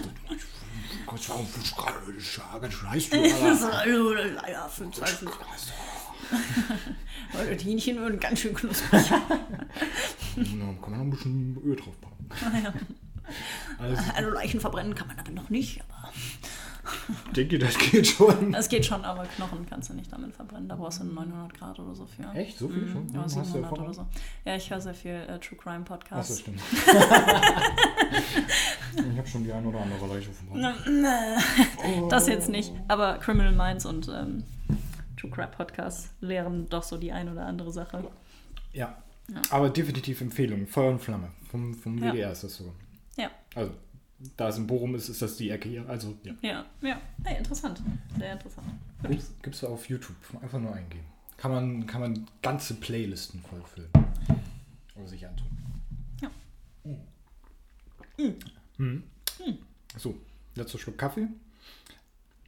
250 Grad, das ist ja ganz schön heiß. (laughs) du, Alter. Ja, 25 Weil die Hähnchen würden ganz schön knusprig. (laughs) Ja, kann man noch ein bisschen Öl drauf packen. Also, Also Leichen verbrennen kann man aber noch nicht. Aber ich denke, das geht schon. es geht schon, aber Knochen kannst du nicht damit verbrennen. Da brauchst du 900 Grad oder so für. Echt? So viel schon? Ja, Hast du 700 Erfahrung? oder so. Ja, ich höre sehr viel äh, True Crime Achso, Podcasts. stimmt. (laughs) ich habe schon die eine oder andere Leiche verbrannt. Das jetzt nicht. Aber Criminal Minds und ähm, True Crime Podcasts lehren doch so die ein oder andere Sache. Ja. Aber definitiv Empfehlung. Feuer und Flamme. Vom, vom Ja. WDR ist das so. Ja, Also, da es in Bochum ist, ist das die Ecke hier. Also, ja. ja, ja. Hey, interessant. Sehr interessant. Gibt's da auf YouTube. Einfach nur eingeben. Kann man, kann man ganze Playlisten vollfüllen. Oder sich antun. Ja. Mhm. So, letzter Schluck Kaffee.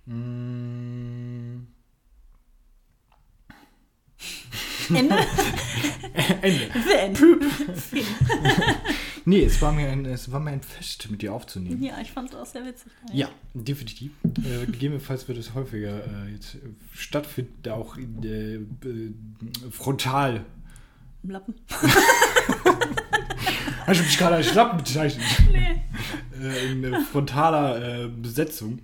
Mm. Ende? Ende. Ende. (laughs) Nee, es war, mir ein, es war mir ein Fest, mit dir aufzunehmen. Ja, ich fand das auch sehr witzig. Ja, definitiv. Äh, gegebenenfalls wird es häufiger äh, jetzt stattfinden, auch in, äh, frontal. Im Lappen. (laughs) Hast du mich gerade als Schlappen bezeichnet? (laughs) Nee. Äh, in äh, frontaler äh, Besetzung.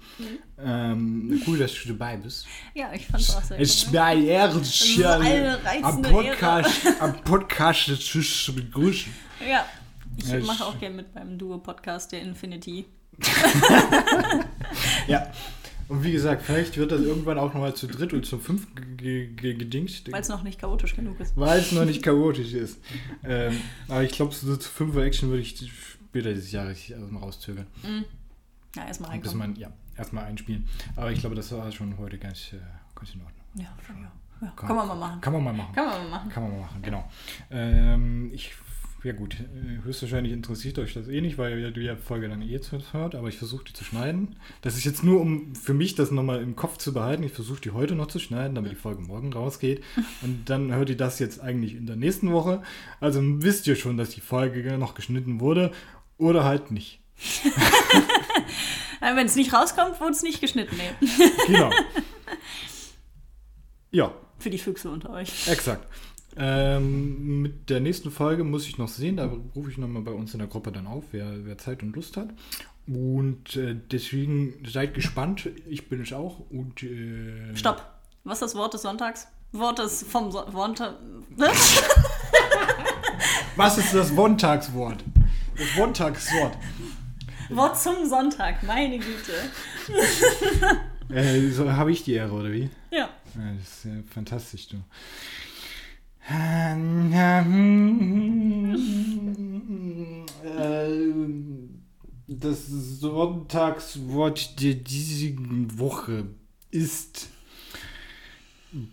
Ähm, cool, dass du dabei bist. Ja, ich fand das auch sehr Es ist cool. mir eine Ehre, dich eine am Podcast, am Podcast zu begrüßen. Ja. Ich Ja, ich- mache auch gerne mit beim Duo-Podcast der Infinity. (laughs) Ja. (laughs) Und wie gesagt, vielleicht wird das irgendwann auch nochmal zu dritt und zu fünf ge- ge- gedingt. Weil es noch nicht chaotisch genug ist. Weil es noch nicht (laughs) chaotisch ist. ähm, aber ich glaube, so zu 5 Action würde ich später dieses Jahr richtig erstmal rauszögern. Ja, erstmal reinkommen. man, ja, erstmal einspielen. Aber ich glaube, das war schon heute ganz, äh, ganz in Ordnung. Ja, ja. ja. Kann man mal machen. Kann man mal machen. Kann man mal machen. Kann man mal machen, genau. Ähm, ich, ja gut, höchstwahrscheinlich interessiert euch das eh nicht, weil ihr die Folge dann eh hört, aber ich versuche die zu schneiden. Das ist jetzt nur, um für mich das nochmal im Kopf zu behalten. Ich versuche die heute noch zu schneiden, damit die Folge morgen rausgeht. Und dann hört ihr das jetzt eigentlich in der nächsten Woche. Also wisst ihr schon, dass die Folge noch geschnitten wurde oder halt nicht. (laughs) Wenn es nicht rauskommt, wurde es nicht geschnitten. Nee. Genau. (laughs) ja, Für die Füchse unter euch. Exakt. Ähm, mit der nächsten Folge muss ich noch sehen, da rufe ich nochmal bei uns in der Gruppe dann auf, wer, wer Zeit und Lust hat. Und äh, deswegen seid gespannt, ich bin es auch. Und, äh, Stopp. Was ist das Wort des Sonntags? Wort des vom so Sonntag. (laughs) Was ist das Montagswort? Das Montagswort. Wort zum Sonntag, meine Güte. Äh, so habe ich die Ehre, oder wie? Ja. Ja, das ist ja fantastisch, du. Das Sonntagswort der diesigen Woche ist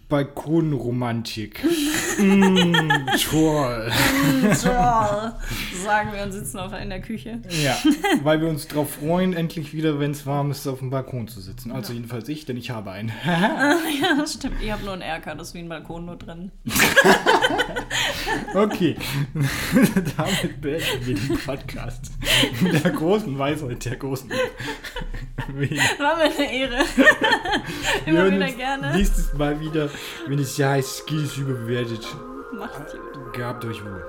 Balkonromantik. (laughs) mm, toll. Toll. Sagen wir und sitzen auf in der Küche. Ja, (laughs) weil wir uns darauf freuen, endlich wieder, wenn es warm ist, auf dem Balkon zu sitzen. Also jedenfalls ich, denn ich habe einen. (laughs) Ja, das stimmt. Ihr habt nur einen Erker, das ist wie ein Balkon nur drin. Okay, (laughs) damit beenden wir den Podcast mit der großen Weisheit der großen. Wir War mir eine Ehre. (laughs) Immer wieder gerne. Nächstes Mal wieder, wenn es heißt, Skills überbewertet. Macht's gut. Gehabt euch wohl.